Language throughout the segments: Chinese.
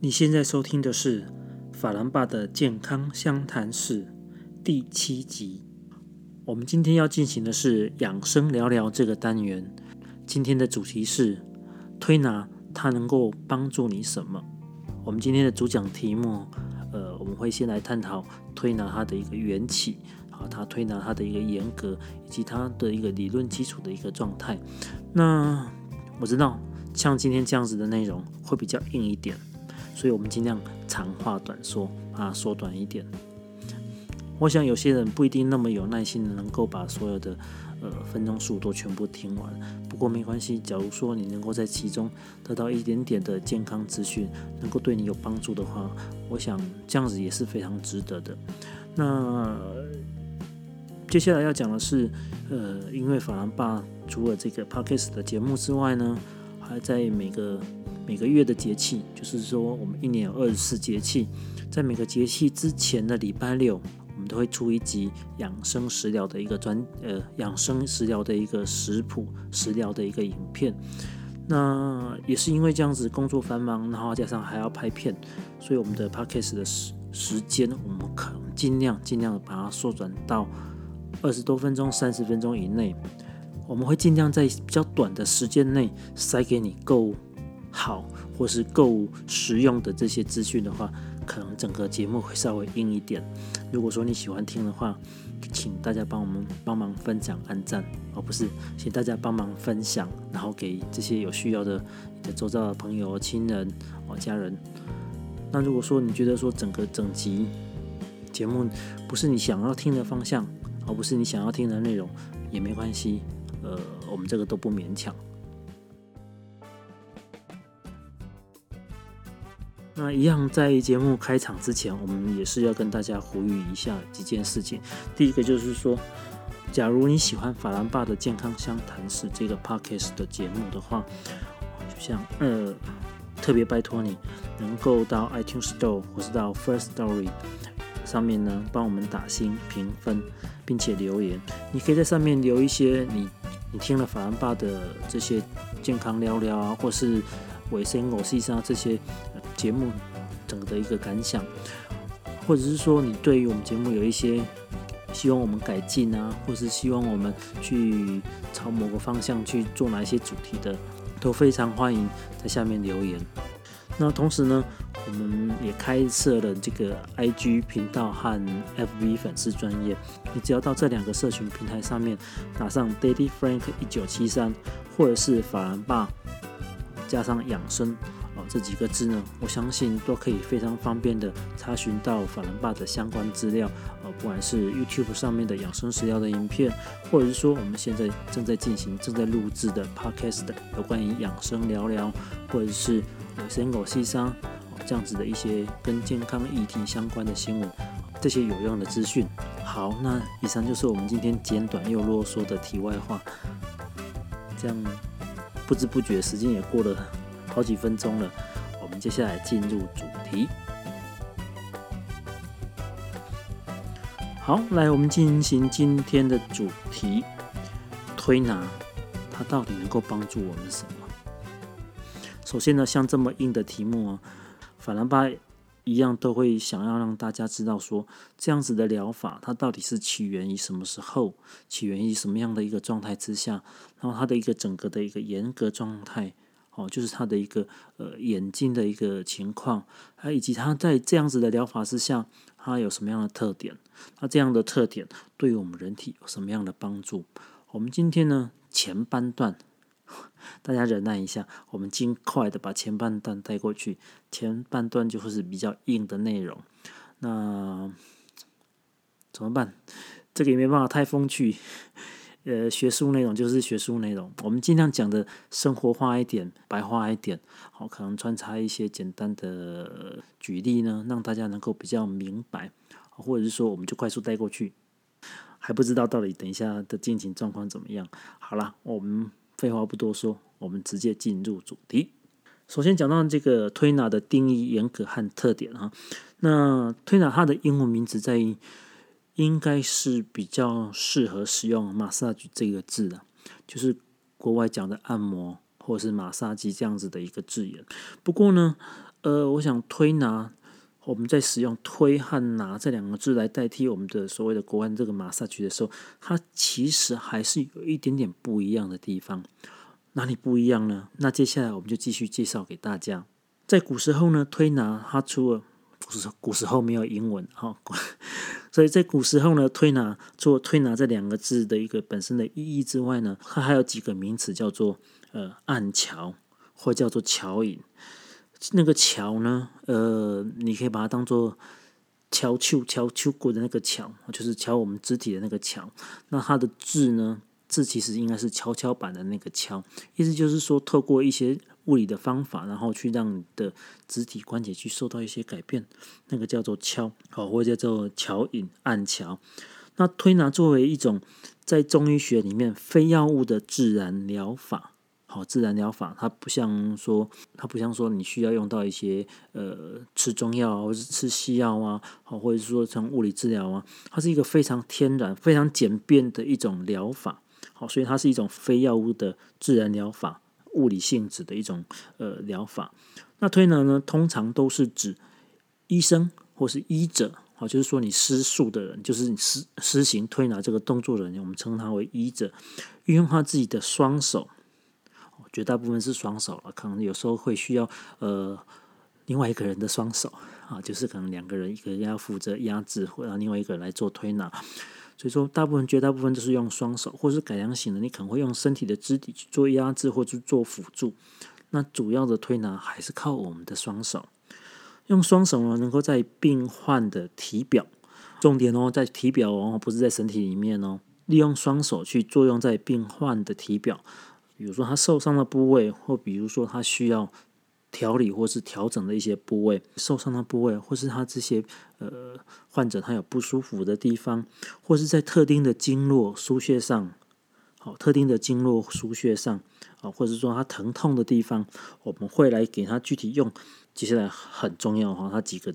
你现在收听的是法兰爸的健康相谈室第七集。我们今天要进行的是养生聊聊这个单元。今天的主题是推拿，它能够帮助你什么？我们今天的主讲题目，呃，我们会先来探讨推拿它的一个缘起，啊，它推拿它的一个严格，以及它的一个理论基础的一个状态。那我知道，像今天这样子的内容会比较硬一点，所以我们尽量长话短说，啊，缩短一点。我想有些人不一定那么有耐心能够把所有的呃分钟数都全部听完，不过没关系。假如说你能够在其中得到一点点的健康资讯，能够对你有帮助的话，我想这样子也是非常值得的。那接下来要讲的是，呃，因为法兰爸除了这个 podcast 的节目之外呢，还在每个每个月的节气，就是说我们一年有二十四节气，在每个节气之前的礼拜六。我们都会出一集养生食疗的一个专呃养生食疗的一个食谱食疗的一个影片。那也是因为这样子工作繁忙，然后加上还要拍片，所以我们的 podcast 的时时间我们可能尽量尽量把它缩短到二十多分钟、三十分钟以内。我们会尽量在比较短的时间内塞给你够好或是够实用的这些资讯的话。可能整个节目会稍微硬一点。如果说你喜欢听的话，请大家帮我们帮忙分享、按赞，而不是请大家帮忙分享，然后给这些有需要的你的周遭的朋友、亲人、哦家人。那如果说你觉得说整个整集节目不是你想要听的方向，而不是你想要听的内容，也没关系。呃，我们这个都不勉强。那一样，在节目开场之前，我们也是要跟大家呼吁一下几件事情。第一个就是说，假如你喜欢法兰爸的健康相谈室这个 podcast 的节目的话，就像呃，特别拜托你能够到 iTunes Store 或是到 First Story 上面呢，帮我们打星评分，并且留言。你可以在上面留一些你你听了法兰爸的这些健康聊聊啊，或是维生偶细沙这些。节目整个的一个感想，或者是说你对于我们节目有一些希望我们改进啊，或是希望我们去朝某个方向去做哪一些主题的，都非常欢迎在下面留言。那同时呢，我们也开设了这个 IG 频道和 FB 粉丝专业，你只要到这两个社群平台上面打上 Daddy Frank 一九七三，或者是法兰爸加上养生。这几个字呢，我相信都可以非常方便的查询到法兰巴的相关资料，呃，不管是 YouTube 上面的养生食疗的影片，或者是说我们现在正在进行、正在录制的 Podcast 有关于养生聊聊，或者是呃生狗细沙这样子的一些跟健康议题相关的新闻，这些有用的资讯。好，那以上就是我们今天简短又啰嗦的题外话，这样不知不觉时间也过了。好几分钟了，我们接下来进入主题。好，来，我们进行今天的主题推拿，它到底能够帮助我们什么？首先呢，像这么硬的题目啊，法兰巴一样都会想要让大家知道说，这样子的疗法它到底是起源于什么时候，起源于什么样的一个状态之下，然后它的一个整个的一个严格状态。哦，就是他的一个呃眼睛的一个情况，还以及他在这样子的疗法之下，他有什么样的特点？那这样的特点对于我们人体有什么样的帮助？我们今天呢前半段，大家忍耐一下，我们尽快的把前半段带过去。前半段就会是比较硬的内容，那怎么办？这个也没办法太风趣。呃，学术内容就是学术内容，我们尽量讲的生活化一点、白话一点，好，可能穿插一些简单的举例呢，让大家能够比较明白，或者是说，我们就快速带过去，还不知道到底等一下的进行状况怎么样。好了，我们废话不多说，我们直接进入主题。首先讲到这个推拿的定义严格和特点啊，那推拿它的英文名字在。应该是比较适合使用 “massage” 这个字的，就是国外讲的按摩或是马杀鸡这样子的一个字眼。不过呢，呃，我想推拿，我们在使用推和拿这两个字来代替我们的所谓的国外这个马萨曲的时候，它其实还是有一点点不一样的地方。哪里不一样呢？那接下来我们就继续介绍给大家。在古时候呢，推拿它除了古时古时候没有英文哈，所以在古时候呢，推拿做推拿这两个字的一个本身的意义之外呢，它还有几个名词叫做呃按桥或叫做桥引。那个桥呢，呃，你可以把它当做敲球敲球过的那个桥，就是敲我们肢体的那个桥。那它的字呢，字其实应该是跷跷板的那个跷，意思就是说透过一些。物理的方法，然后去让你的肢体关节去受到一些改变，那个叫做敲，好，或者叫做桥引、按桥。那推拿作为一种在中医学里面非药物的自然疗法，好，自然疗法，它不像说，它不像说你需要用到一些呃吃中药或是吃西药啊，好，或者是说像物理治疗啊，它是一个非常天然、非常简便的一种疗法，好，所以它是一种非药物的自然疗法。物理性质的一种呃疗法，那推拿呢，通常都是指医生或是医者，好，就是说你施术的人，就是你施施行推拿这个动作的人，我们称他为医者，运用他自己的双手，绝大部分是双手了，可能有时候会需要呃另外一个人的双手啊，就是可能两个人，一个人要负责压制，或让另外一个人来做推拿。所以说，大部分、绝大部分都是用双手，或是改良型的，你可能会用身体的肢体去做压制或去做辅助。那主要的推拿还是靠我们的双手，用双手呢，能够在病患的体表，重点哦，在体表哦，不是在身体里面哦，利用双手去作用在病患的体表，比如说他受伤的部位，或比如说他需要。调理或是调整的一些部位受伤的部位，或是他这些呃患者他有不舒服的地方，或是在特定的经络输血上，好，特定的经络输血上啊，或者说他疼痛的地方，我们会来给他具体用。接下来很重要哈，他几个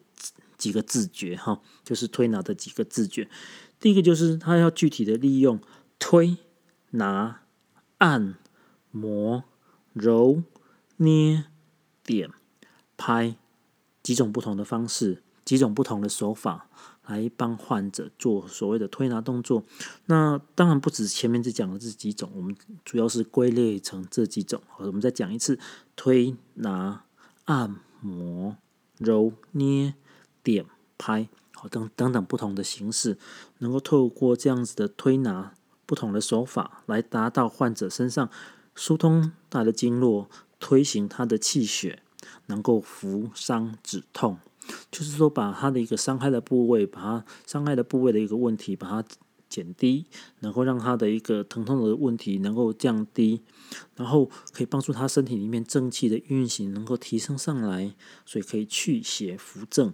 几个自觉哈，就是推拿的几个自觉。第一个就是他要具体的利用推拿按摩揉捏。点、拍几种不同的方式，几种不同的手法来帮患者做所谓的推拿动作。那当然不止前面只讲的这几种，我们主要是归类成这几种。我们再讲一次：推拿、按摩、揉捏、点、拍，好等等等不同的形式，能够透过这样子的推拿不同的手法，来达到患者身上疏通他的经络。推行他的气血，能够扶伤止痛，就是说把他的一个伤害的部位，把他伤害的部位的一个问题，把它减低，能够让他的一个疼痛的问题能够降低，然后可以帮助他身体里面正气的运行能够提升上来，所以可以去邪扶正。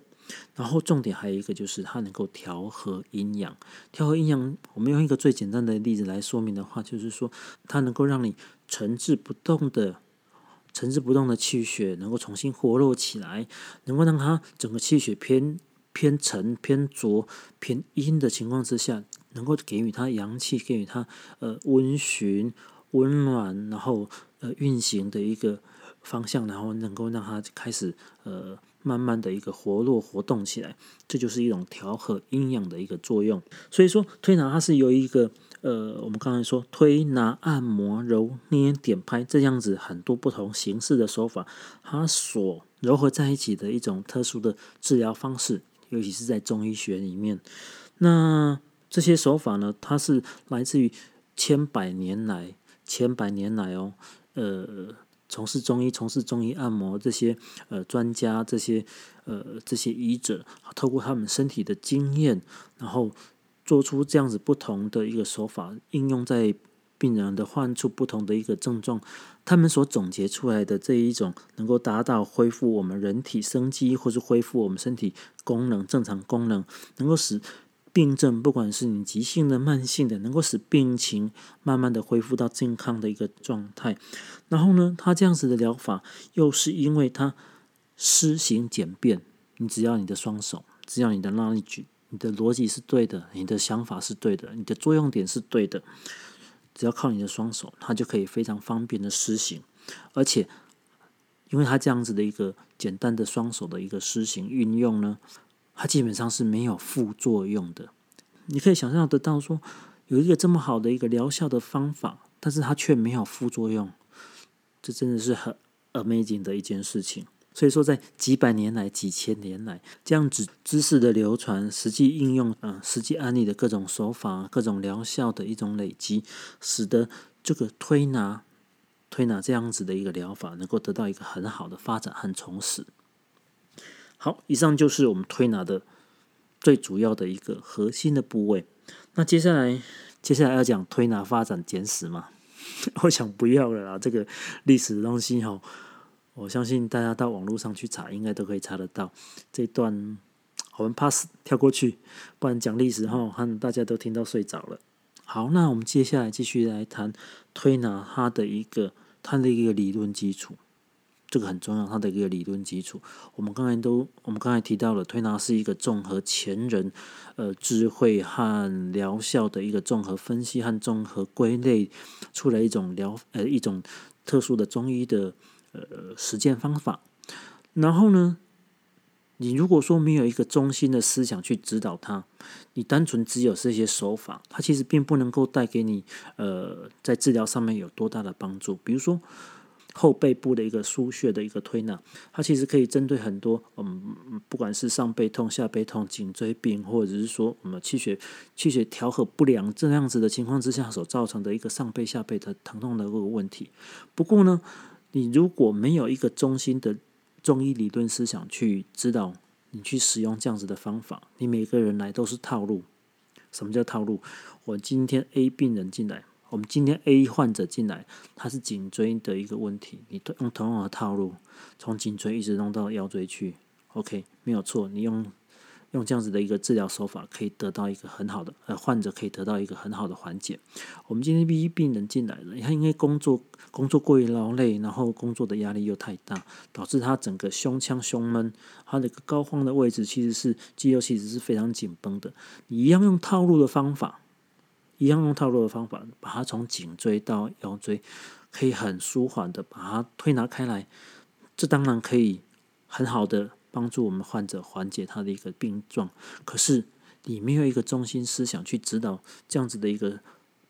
然后重点还有一个就是它能够调和阴阳，调和阴阳，我们用一个最简单的例子来说明的话，就是说它能够让你沉滞不动的。沉滞不动的气血能够重新活络起来，能够让它整个气血偏偏沉、偏浊、偏阴的情况之下，能够给予它阳气，给予它呃温煦、温暖，然后呃运行的一个方向，然后能够让它开始呃慢慢的一个活络活动起来，这就是一种调和阴阳的一个作用。所以说，推拿它是由一个。呃，我们刚才说推拿、按摩、揉捏、点拍这样子很多不同形式的手法，它所糅合在一起的一种特殊的治疗方式，尤其是在中医学里面。那这些手法呢，它是来自于千百年来、千百年来哦，呃，从事中医、从事中医按摩这些呃专家、这些呃这些医者，透过他们身体的经验，然后。做出这样子不同的一个手法，应用在病人的患处不同的一个症状，他们所总结出来的这一种能够达到恢复我们人体生机，或是恢复我们身体功能正常功能，能够使病症不管是你急性的、慢性的，能够使病情慢慢的恢复到健康的一个状态。然后呢，他这样子的疗法，又是因为他施行简便，你只要你的双手，只要你的那一举。你的逻辑是对的，你的想法是对的，你的作用点是对的，只要靠你的双手，它就可以非常方便的施行，而且因为它这样子的一个简单的双手的一个施行运用呢，它基本上是没有副作用的。你可以想象得到说，有一个这么好的一个疗效的方法，但是它却没有副作用，这真的是很 amazing 的一件事情。所以说，在几百年来、几千年来，这样子知识的流传、实际应用、嗯，实际案例的各种手法、各种疗效的一种累积，使得这个推拿、推拿这样子的一个疗法，能够得到一个很好的发展和重拾。好，以上就是我们推拿的最主要的一个核心的部位。那接下来，接下来要讲推拿发展简史嘛？我想不要了啦，这个历史的东西哈。我相信大家到网络上去查，应该都可以查得到这段。我们 pass 跳过去，不然讲历史哈，和大家都听到睡着了。好，那我们接下来继续来谈推拿它的一个它的一个理论基础，这个很重要，它的一个理论基础。我们刚才都我们刚才提到了，推拿是一个综合前人呃智慧和疗效的一个综合分析和综合归类出来一种疗呃一种特殊的中医的。呃，实践方法。然后呢，你如果说没有一个中心的思想去指导他，你单纯只有这些手法，它其实并不能够带给你呃在治疗上面有多大的帮助。比如说后背部的一个输血的一个推拿，它其实可以针对很多嗯，不管是上背痛、下背痛、颈椎病，或者是说我们气血气血调和不良这样子的情况之下所造成的一个上背下背的疼痛的这个问题。不过呢。你如果没有一个中心的中医理论思想去指导你去使用这样子的方法，你每个人来都是套路。什么叫套路？我今天 A 病人进来，我们今天 A 患者进来，他是颈椎的一个问题，你用同样的套路，从颈椎一直弄到腰椎去，OK，没有错，你用。用这样子的一个治疗手法，可以得到一个很好的呃，患者可以得到一个很好的缓解。我们今天 B 病人进来了，他因为工作工作过于劳累，然后工作的压力又太大，导致他整个胸腔胸闷，他的一个高肓的位置其实是肌肉其实是非常紧绷的。你一样用套路的方法，一样用套路的方法，把它从颈椎到腰椎，可以很舒缓的把它推拿开来，这当然可以很好的。帮助我们患者缓解他的一个病状，可是你没有一个中心思想去指导这样子的一个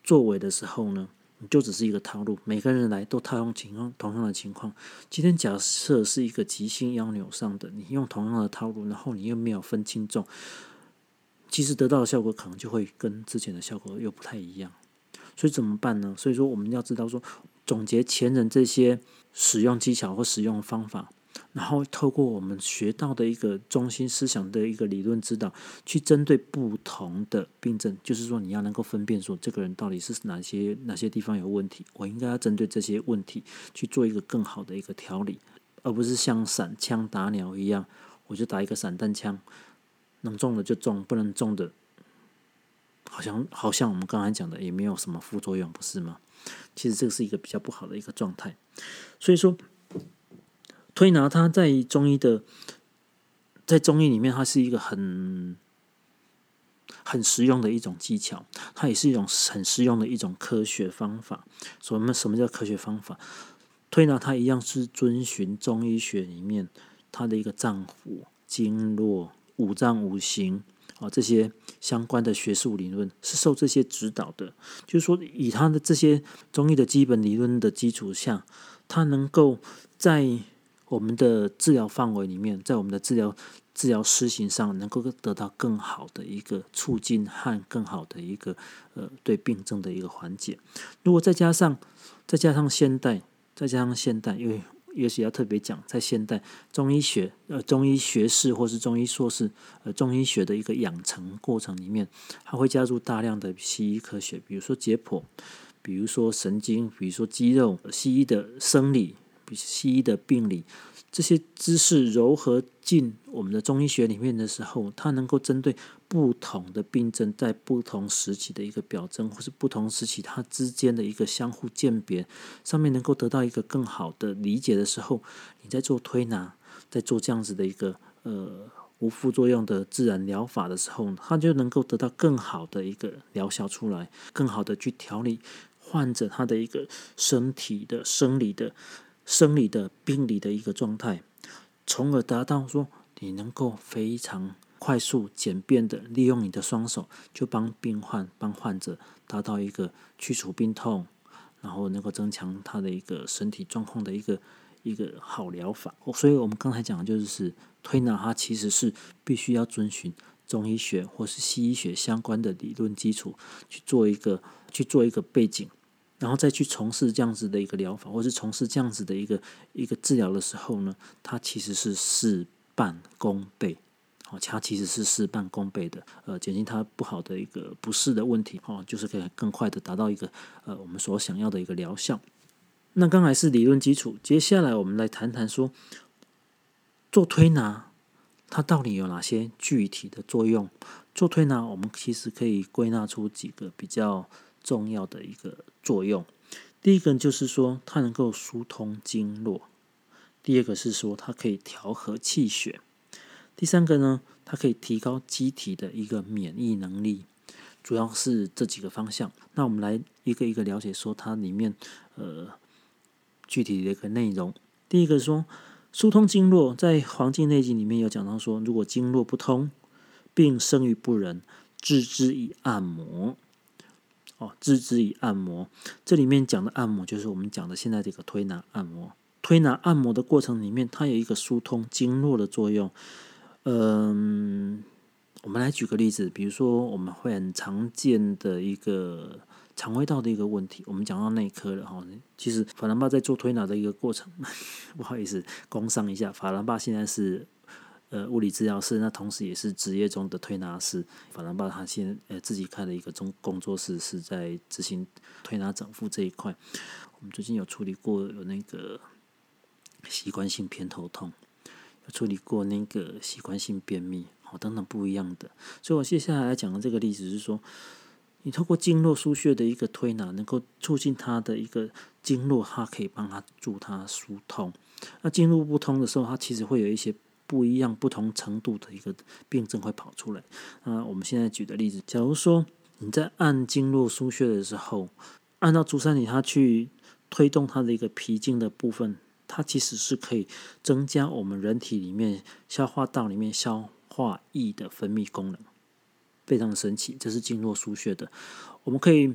作为的时候呢，你就只是一个套路。每个人来都套用情况同样的情况。今天假设是一个急性腰扭伤的，你用同样的套路，然后你又没有分轻重，其实得到的效果可能就会跟之前的效果又不太一样。所以怎么办呢？所以说我们要知道说，总结前人这些使用技巧或使用方法。然后透过我们学到的一个中心思想的一个理论指导，去针对不同的病症，就是说你要能够分辨说这个人到底是哪些哪些地方有问题，我应该要针对这些问题去做一个更好的一个调理，而不是像散枪打鸟一样，我就打一个散弹枪，能中的就中，不能中的，好像好像我们刚才讲的也没有什么副作用，不是吗？其实这个是一个比较不好的一个状态，所以说。推拿它在中医的，在中医里面，它是一个很很实用的一种技巧，它也是一种很实用的一种科学方法。什么什么叫科学方法？推拿它一样是遵循中医学里面它的一个脏腑、经络、五脏五行啊这些相关的学术理论，是受这些指导的。就是说，以它的这些中医的基本理论的基础下，它能够在我们的治疗范围里面，在我们的治疗治疗施行上，能够得到更好的一个促进和更好的一个呃对病症的一个缓解。如果再加上再加上现代，再加上现代，因为也许要特别讲，在现代中医学呃中医学士或是中医硕士呃中医学的一个养成过程里面，它会加入大量的西医科学，比如说解剖，比如说神经，比如说肌肉，西医的生理。西医的病理这些知识糅合进我们的中医学里面的时候，它能够针对不同的病症，在不同时期的一个表征，或是不同时期它之间的一个相互鉴别上面，能够得到一个更好的理解的时候，你在做推拿，在做这样子的一个呃无副作用的自然疗法的时候，它就能够得到更好的一个疗效出来，更好的去调理患者他的一个身体的生理的。生理的、病理的一个状态，从而达到说你能够非常快速、简便的利用你的双手，就帮病患、帮患者达到一个去除病痛，然后能够增强他的一个身体状况的一个一个好疗法。所以我们刚才讲的就是推拿，它其实是必须要遵循中医学或是西医学相关的理论基础去做一个去做一个背景。然后再去从事这样子的一个疗法，或是从事这样子的一个一个治疗的时候呢，它其实是事半功倍，哦，它其实是事半功倍的，呃，减轻它不好的一个不适的问题，哦，就是可以更快的达到一个呃我们所想要的一个疗效。那刚才是理论基础，接下来我们来谈谈说，做推拿它到底有哪些具体的作用？做推拿，我们其实可以归纳出几个比较。重要的一个作用，第一个就是说它能够疏通经络，第二个是说它可以调和气血，第三个呢，它可以提高机体的一个免疫能力，主要是这几个方向。那我们来一个一个了解说它里面呃具体的一个内容。第一个说疏通经络，在《黄帝内经》里面有讲到说，如果经络不通，病生于不仁，治之以按摩。哦，治之以按摩，这里面讲的按摩就是我们讲的现在这个推拿按摩。推拿按摩的过程里面，它有一个疏通经络的作用。嗯，我们来举个例子，比如说我们会很常见的一个肠胃道的一个问题，我们讲到内科了哈。其实法兰巴在做推拿的一个过程，不好意思，工商一下，法兰巴现在是。呃，物理治疗师，那同时也是职业中的推拿师。法兰巴他现呃自己开了一个中工作室，是在执行推拿整复这一块。我们最近有处理过有那个习惯性偏头痛，有处理过那个习惯性便秘，哦等等不一样的。所以我接下来要讲的这个例子是说，你透过经络输血的一个推拿，能够促进他的一个经络，它可以帮他助他疏通。那经络不通的时候，它其实会有一些。不一样、不同程度的一个病症会跑出来。那我们现在举的例子，假如说你在按经络输血的时候，按到足三里，它去推动它的一个脾经的部分，它其实是可以增加我们人体里面消化道里面消化液的分泌功能，非常神奇。这是经络输血的，我们可以，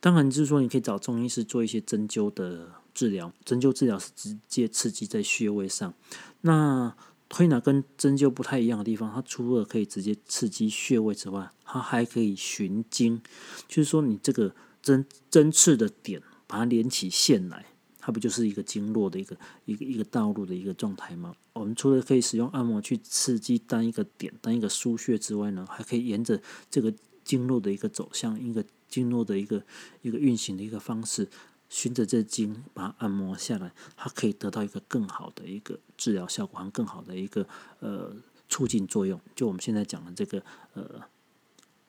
当然就是说，你可以找中医师做一些针灸的治疗，针灸治疗是直接刺激在穴位上，那。推拿跟针灸不太一样的地方，它除了可以直接刺激穴位之外，它还可以循经，就是说你这个针针刺的点，把它连起线来，它不就是一个经络的一个一个一个道路的一个状态吗？我们除了可以使用按摩去刺激单一个点、单一个输穴之外呢，还可以沿着这个经络的一个走向，一个经络的一个一个运行的一个方式。循着这经把它按摩下来，它可以得到一个更好的一个治疗效果，和更好的一个呃促进作用。就我们现在讲的这个呃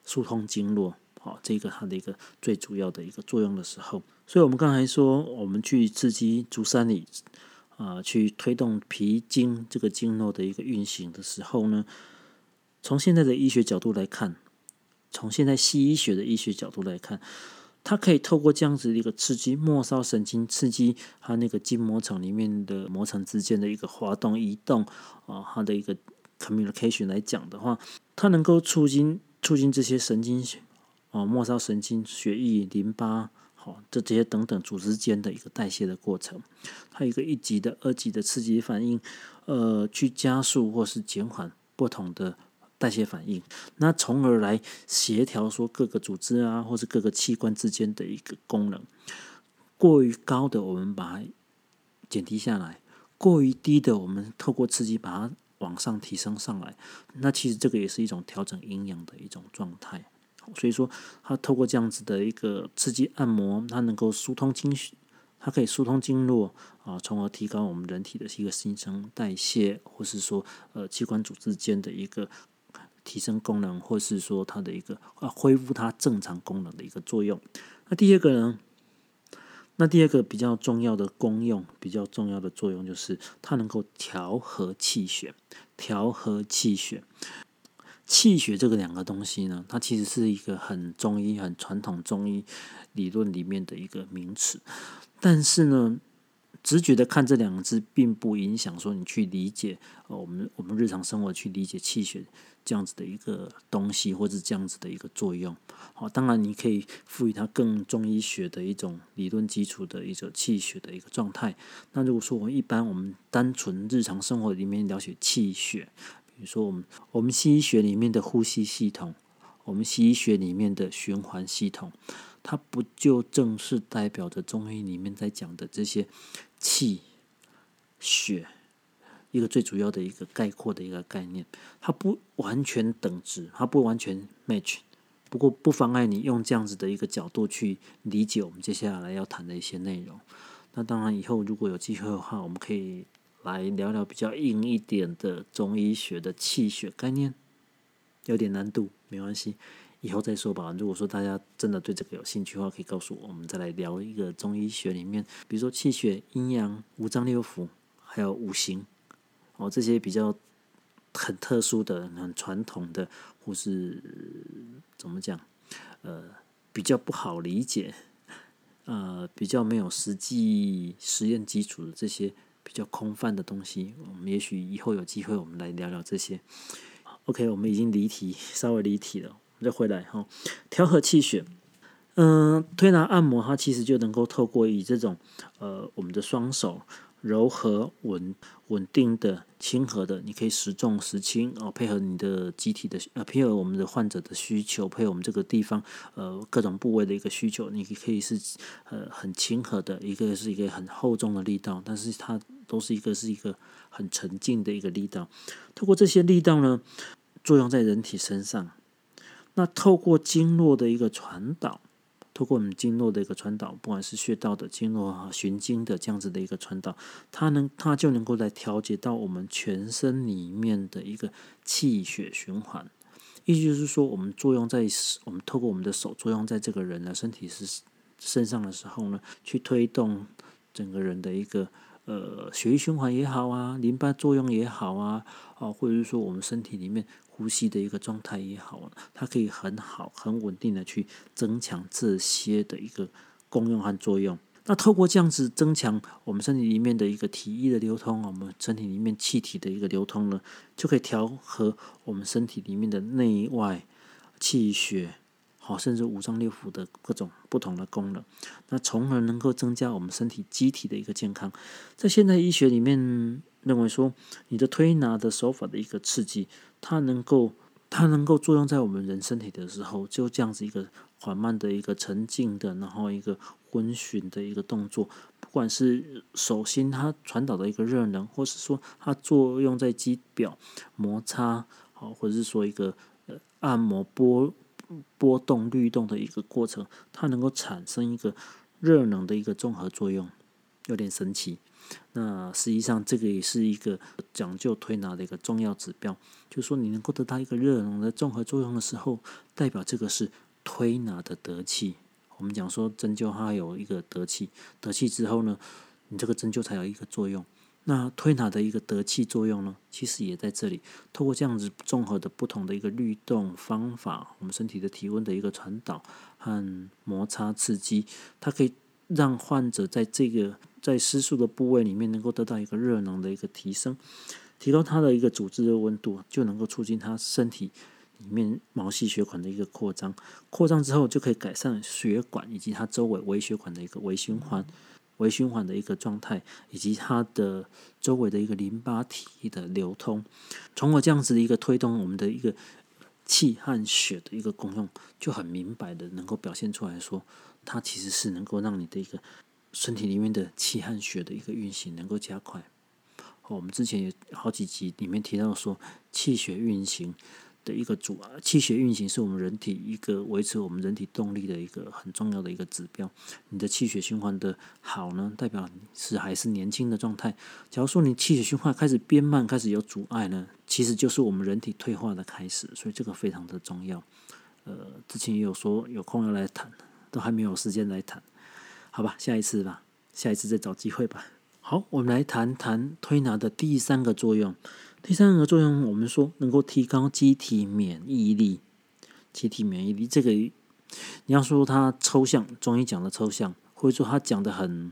疏通经络，好，这个它的一个最主要的一个作用的时候，所以我们刚才说，我们去刺激足三里啊，去推动脾经这个经络的一个运行的时候呢，从现在的医学角度来看，从现在西医学的医学角度来看。它可以透过这样子的一个刺激末梢神经，刺激它那个筋膜层里面的膜层之间的一个滑动移动啊，它的一个 communication 来讲的话，它能够促进促进这些神经啊末梢神经、血液、淋巴好这这些等等组织间的一个代谢的过程，它一个一级的、二级的刺激反应，呃，去加速或是减缓不同的。代谢反应，那从而来协调说各个组织啊，或者各个器官之间的一个功能。过于高的，我们把它减低下来；过于低的，我们透过刺激把它往上提升上来。那其实这个也是一种调整营养的一种状态。所以说，它透过这样子的一个刺激按摩，它能够疏通经血，它可以疏通经络啊，从而提高我们人体的一个新陈代谢，或是说呃器官组织间的一个。提升功能，或是说它的一个啊恢复它正常功能的一个作用。那第二个呢？那第二个比较重要的功用，比较重要的作用就是它能够调和气血。调和气血，气血这个两个东西呢，它其实是一个很中医、很传统中医理论里面的一个名词。但是呢，直觉的看这两个字，并不影响说你去理解呃我们我们日常生活去理解气血这样子的一个东西，或者这样子的一个作用。好，当然你可以赋予它更中医学的一种理论基础的一种气血的一个状态。那如果说我们一般我们单纯日常生活里面了解气血，比如说我们我们西医学里面的呼吸系统，我们西医学里面的循环系统。它不就正是代表着中医里面在讲的这些气血一个最主要的一个概括的一个概念？它不完全等值，它不完全 match，不过不妨碍你用这样子的一个角度去理解我们接下来要谈的一些内容。那当然，以后如果有机会的话，我们可以来聊聊比较硬一点的中医学的气血概念，有点难度，没关系。以后再说吧。如果说大家真的对这个有兴趣的话，可以告诉我，我们再来聊一个中医学里面，比如说气血、阴阳、五脏六腑，还有五行，哦，这些比较很特殊的、很传统的，或是怎么讲，呃，比较不好理解，呃，比较没有实际实验基础的这些比较空泛的东西，我们也许以后有机会，我们来聊聊这些。OK，我们已经离题，稍微离题了。我们再回来哈，调和气血，嗯，推拿按摩它其实就能够透过以这种呃我们的双手柔和稳稳定的亲和的，你可以时重时轻哦，配合你的机体的呃配合我们的患者的需求，配合我们这个地方呃各种部位的一个需求，你可以是呃很亲和的，一个是一个很厚重的力道，但是它都是一个是一个很沉静的一个力道，透过这些力道呢，作用在人体身上。那透过经络的一个传导，透过我们经络的一个传导，不管是穴道的经络啊、循经的这样子的一个传导，它能它就能够来调节到我们全身里面的一个气血循环。意思就是说，我们作用在我们透过我们的手作用在这个人的身体是身上的时候呢，去推动整个人的一个呃血液循环也好啊，淋巴作用也好啊，啊，或者是说我们身体里面。呼吸的一个状态也好，它可以很好、很稳定的去增强这些的一个功用和作用。那透过这样子增强我们身体里面的一个体液的流通，我们身体里面气体的一个流通呢，就可以调和我们身体里面的内外气血，好，甚至五脏六腑的各种不同的功能。那从而能够增加我们身体机体的一个健康。在现代医学里面。认为说，你的推拿的手法的一个刺激，它能够，它能够作用在我们人身体的时候，就这样子一个缓慢的一个沉静的，然后一个温煦的一个动作，不管是手心它传导的一个热能，或是说它作用在肌表摩擦，好，或者是说一个呃按摩波波动律动的一个过程，它能够产生一个热能的一个综合作用，有点神奇。那实际上，这个也是一个讲究推拿的一个重要指标，就是说你能够得到一个热能的综合作用的时候，代表这个是推拿的得气。我们讲说针灸它有一个得气，得气之后呢，你这个针灸才有一个作用。那推拿的一个得气作用呢，其实也在这里，透过这样子综合的不同的一个律动方法，我们身体的体温的一个传导和摩擦刺激，它可以让患者在这个。在失速的部位里面，能够得到一个热能的一个提升，提高它的一个组织的温度，就能够促进它身体里面毛细血管的一个扩张。扩张之后，就可以改善血管以及它周围微血管的一个微循环、微循环的一个状态，以及它的周围的一个淋巴体的流通。从而这样子的一个推动我们的一个气和血的一个功用，就很明白的能够表现出来说，它其实是能够让你的一个。身体里面的气和血的一个运行能够加快。我们之前有好几集里面提到说，气血运行的一个主，气血运行是我们人体一个维持我们人体动力的一个很重要的一个指标。你的气血循环的好呢，代表是还是年轻的状态。假如说你气血循环开始变慢，开始有阻碍呢，其实就是我们人体退化的开始。所以这个非常的重要。呃，之前也有说有空要来谈，都还没有时间来谈。好吧，下一次吧，下一次再找机会吧。好，我们来谈谈推拿的第三个作用。第三个作用，我们说能够提高机体免疫力。机体免疫力这个，你要说它抽象，中医讲的抽象，或者说它讲的很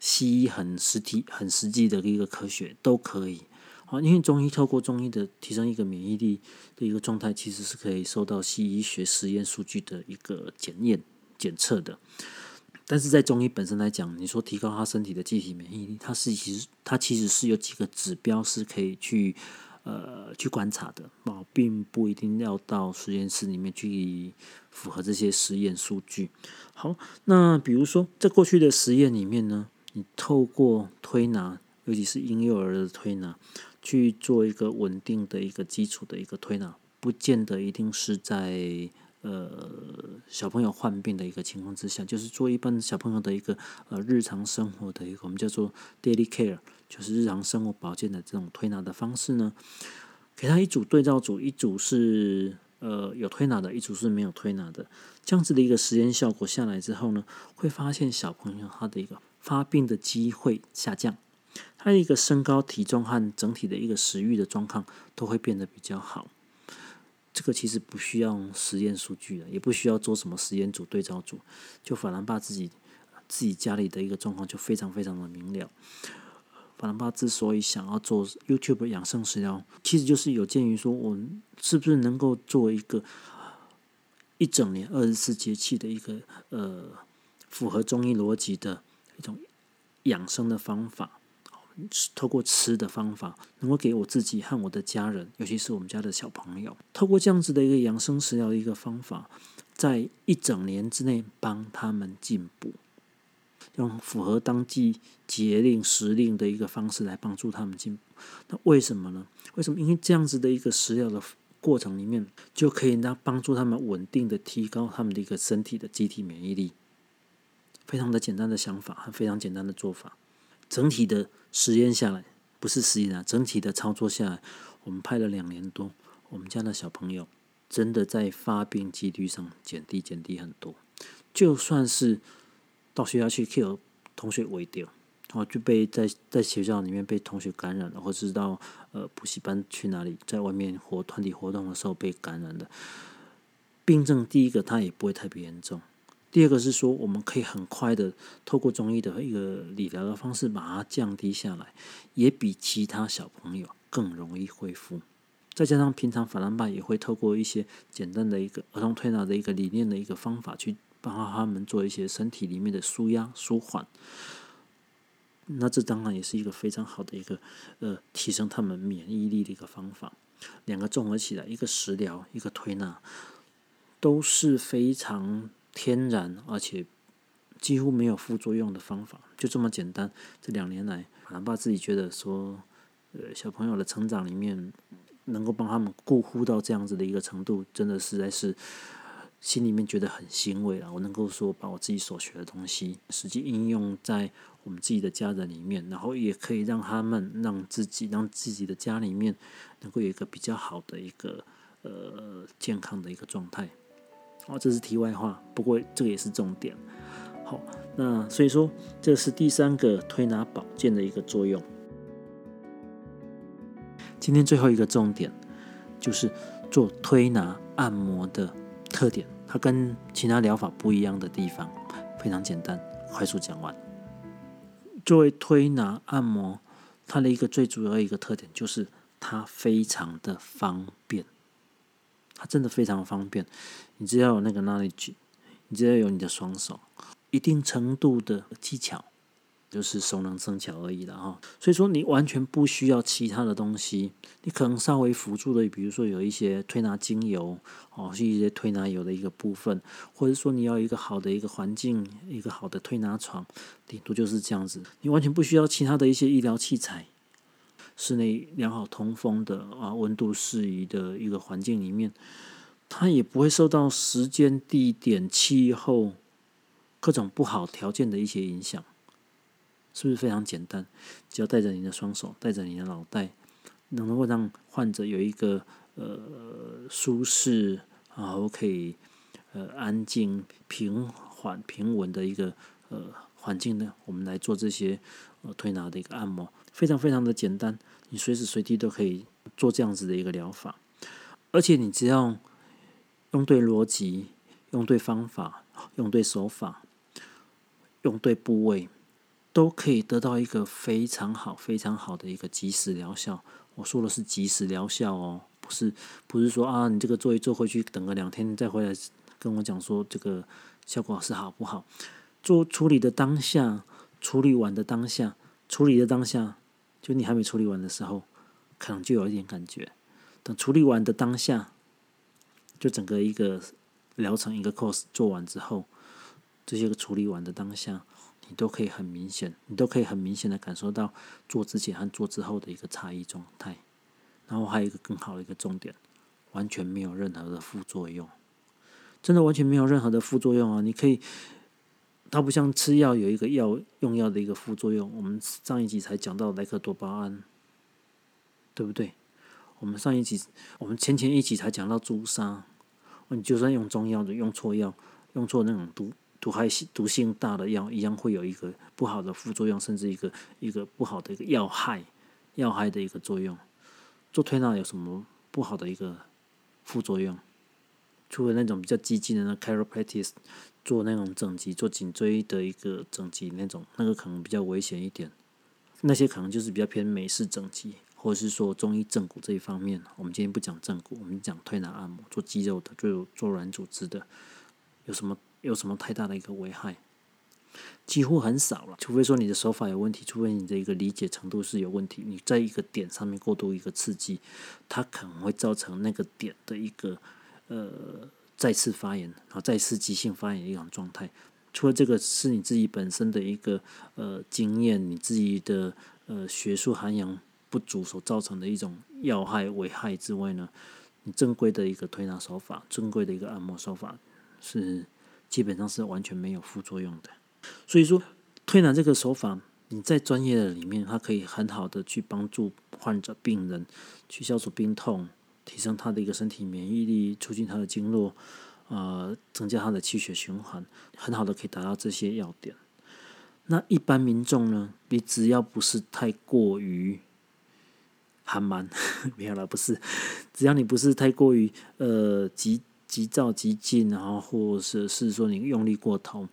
西医很实体、很实际的一个科学都可以。好，因为中医透过中医的提升一个免疫力的一个状态，其实是可以受到西医学实验数据的一个检验检测的。但是在中医本身来讲，你说提高他身体的机体免疫力，它是其实它其实是有几个指标是可以去呃去观察的，哦，并不一定要到实验室里面去符合这些实验数据。好，那比如说在过去的实验里面呢？你透过推拿，尤其是婴幼儿的推拿，去做一个稳定的一个基础的一个推拿，不见得一定是在呃小朋友患病的一个情况之下，就是做一般小朋友的一个呃日常生活的一个我们叫做 daily care，就是日常生活保健的这种推拿的方式呢，给他一组对照组，一组是呃有推拿的，一组是没有推拿的，这样子的一个实验效果下来之后呢，会发现小朋友他的一个。发病的机会下降，他的一个身高、体重和整体的一个食欲的状况都会变得比较好。这个其实不需要实验数据的，也不需要做什么实验组对照组，就法兰巴自己自己家里的一个状况就非常非常的明了。法兰巴之所以想要做 YouTube 养生食疗，其实就是有鉴于说，我是不是能够做一个一整年二十四节气的一个呃符合中医逻辑的。一种养生的方法，透过吃的方法，能够给我自己和我的家人，尤其是我们家的小朋友，透过这样子的一个养生食疗的一个方法，在一整年之内帮他们进步，用符合当季节令时令的一个方式来帮助他们进步。那为什么呢？为什么？因为这样子的一个食疗的过程里面，就可以让帮助他们稳定的提高他们的一个身体的机体免疫力。非常的简单的想法和非常简单的做法，整体的实验下来，不是实验啊，整体的操作下来，我们拍了两年多，我们家的小朋友真的在发病几率上减低减低很多。就算是到学校去 Q 同学围掉，哦，就被在在学校里面被同学感染了，或者是到呃补习班去哪里，在外面活团体活动的时候被感染的，病症第一个它也不会特别严重。第二个是说，我们可以很快的透过中医的一个理疗的方式把它降低下来，也比其他小朋友更容易恢复。再加上平常法兰巴也会透过一些简单的一个儿童推拿的一个理念的一个方法，去帮他们做一些身体里面的舒压舒缓。那这当然也是一个非常好的一个呃提升他们免疫力的一个方法。两个综合起来，一个食疗，一个推拿，都是非常。天然而且几乎没有副作用的方法，就这么简单。这两年来，哪怕自己觉得说，呃，小朋友的成长里面，能够帮他们顾护到这样子的一个程度，真的实在是心里面觉得很欣慰了。我能够说把我自己所学的东西实际应用在我们自己的家人里面，然后也可以让他们让自己让自己的家里面能够有一个比较好的一个呃健康的一个状态。哦，这是题外话，不过这个也是重点。好，那所以说这是第三个推拿保健的一个作用。今天最后一个重点就是做推拿按摩的特点，它跟其他疗法不一样的地方非常简单，快速讲完。作为推拿按摩，它的一个最主要一个特点就是它非常的方便。它真的非常方便，你只要有那个 knowledge，你只要有你的双手，一定程度的技巧，就是熟能生巧而已了哈。所以说你完全不需要其他的东西，你可能稍微辅助的，比如说有一些推拿精油哦，是一些推拿油的一个部分，或者说你要一个好的一个环境，一个好的推拿床，顶多就是这样子，你完全不需要其他的一些医疗器材。室内良好通风的啊，温度适宜的一个环境里面，它也不会受到时间、地点、气候各种不好条件的一些影响，是不是非常简单？只要带着你的双手，带着你的脑袋，能够让患者有一个呃舒适，然后可以呃安静、平缓、平稳的一个呃环境呢？我们来做这些呃推拿的一个按摩。非常非常的简单，你随时随地都可以做这样子的一个疗法，而且你只要用对逻辑、用对方法、用对手法、用对部位，都可以得到一个非常好、非常好的一个及时疗效。我说的是及时疗效哦，不是不是说啊，你这个做一做回去，等个两天再回来跟我讲说这个效果是好不好？做处理的当下，处理完的当下，处理的当下，就你还没处理完的时候，可能就有一点感觉。等处理完的当下，就整个一个疗程一个 course 做完之后，这些个处理完的当下。你都可以很明显，你都可以很明显的感受到做之前和做之后的一个差异状态。然后还有一个更好的一个重点，完全没有任何的副作用，真的完全没有任何的副作用啊！你可以，它不像吃药有一个药用药的一个副作用。我们上一集才讲到莱克多巴胺，对不对？我们上一集，我们前前一集才讲到朱砂，你就算用中药的，用错药，用错那种毒。毒害、毒性大的药一样会有一个不好的副作用，甚至一个一个不好的一个药害、药害的一个作用。做推拿有什么不好的一个副作用？除了那种比较激进的那 chiropractic，做那种整脊、做颈椎的一个整脊那种，那个可能比较危险一点。那些可能就是比较偏美式整脊，或者是说中医正骨这一方面。我们今天不讲正骨，我们讲推拿按摩，做肌肉的，就做软组织的，有什么？有什么太大的一个危害？几乎很少了，除非说你的手法有问题，除非你的一个理解程度是有问题。你在一个点上面过度一个刺激，它可能会造成那个点的一个呃再次发炎，然后再次急性发炎的一种状态。除了这个是你自己本身的一个呃经验，你自己的呃学术涵养不足所造成的一种要害危害之外呢，你正规的一个推拿手法，正规的一个按摩手法是。基本上是完全没有副作用的，所以说推拿这个手法，你在专业的里面，它可以很好的去帮助患者、病人去消除病痛，提升他的一个身体免疫力，促进他的经络，呃，增加他的气血循环，很好的可以达到这些要点。那一般民众呢，你只要不是太过于寒蛮，没有了，不是，只要你不是太过于呃急。急躁急进，然后或者是说你用力过头，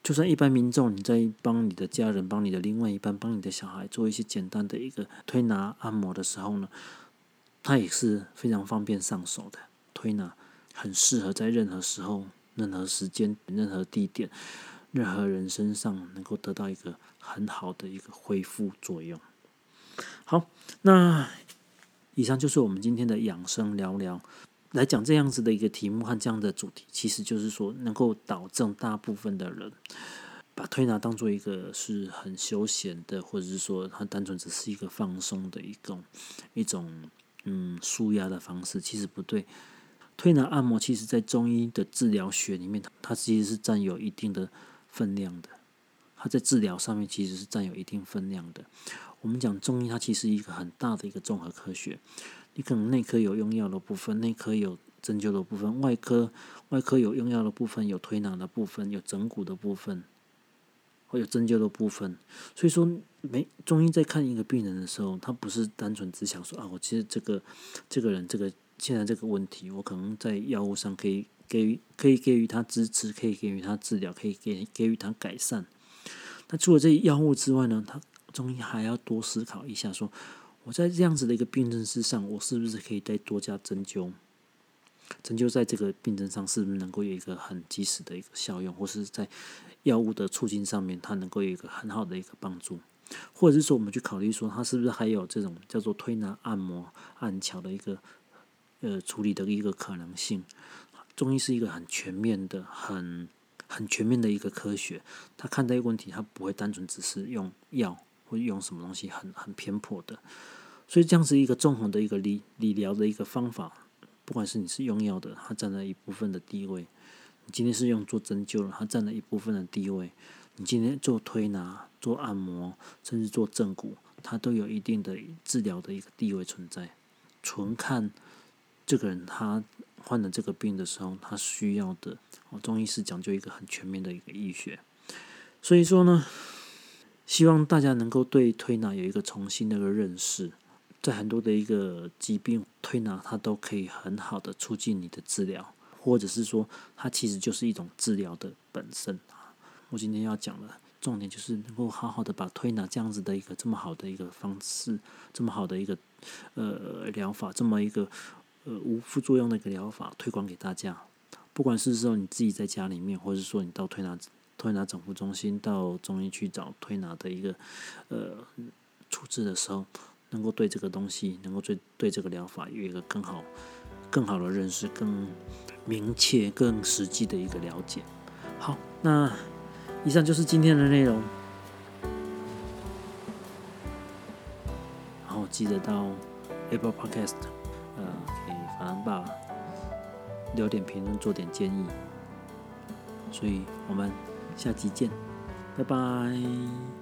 就算一般民众你在帮你的家人、帮你的另外一半、帮你的小孩做一些简单的一个推拿按摩的时候呢，它也是非常方便上手的。推拿很适合在任何时候、任何时间、任何地点、任何人身上能够得到一个很好的一个恢复作用。好，那以上就是我们今天的养生聊聊。来讲这样子的一个题目和这样的主题，其实就是说能够导正大部分的人把推拿当做一个是很休闲的，或者是说它单纯只是一个放松的一种一种嗯舒压的方式，其实不对。推拿按摩其实在中医的治疗学里面，它其实是占有一定的分量的。它在治疗上面其实是占有一定分量的。我们讲中医，它其实一个很大的一个综合科学。你可能内科有用药的部分，内科有针灸的部分，外科外科有用药的部分，有推拿的部分，有整骨的部分，会有针灸的部分。所以说，没中医在看一个病人的时候，他不是单纯只想说啊，我其实这个这个人这个现在这个问题，我可能在药物上可以给予可以给予他支持，可以给予他治疗，可以给给予他改善。那除了这药物之外呢，他中医还要多思考一下说。我在这样子的一个病症之上，我是不是可以再多加针灸？针灸在这个病症上是不是能够有一个很及时的一个效用，或是在药物的促进上面，它能够有一个很好的一个帮助？或者是说，我们去考虑说，它是不是还有这种叫做推拿按摩按桥的一个呃处理的一个可能性？中医是一个很全面的、很很全面的一个科学，它看待一个问题，它不会单纯只是用药。或用什么东西很很偏颇的，所以这样子一个综合的一个理理疗的一个方法，不管是你是用药的，它占了一部分的地位；你今天是用做针灸了，它占了一部分的地位；你今天做推拿、做按摩，甚至做正骨，它都有一定的治疗的一个地位存在。纯看这个人他患了这个病的时候，他需要的，哦，中医是讲究一个很全面的一个医学，所以说呢。希望大家能够对推拿有一个重新的一个认识，在很多的一个疾病，推拿它都可以很好的促进你的治疗，或者是说它其实就是一种治疗的本身啊。我今天要讲的重点就是能够好好的把推拿这样子的一个这么好的一个方式，这么好的一个呃疗法，这么一个呃无副作用的一个疗法推广给大家。不管是说你自己在家里面，或者是说你到推拿推拿整复中心，到中医去找推拿的一个呃处置的时候，能够对这个东西，能够对对这个疗法有一个更好、更好的认识，更明确、更实际的一个了解。好，那。以上就是今天的内容，然后记得到 Apple Podcast，呃，给法兰爸留点评论，做点建议。所以我们下期见，拜拜。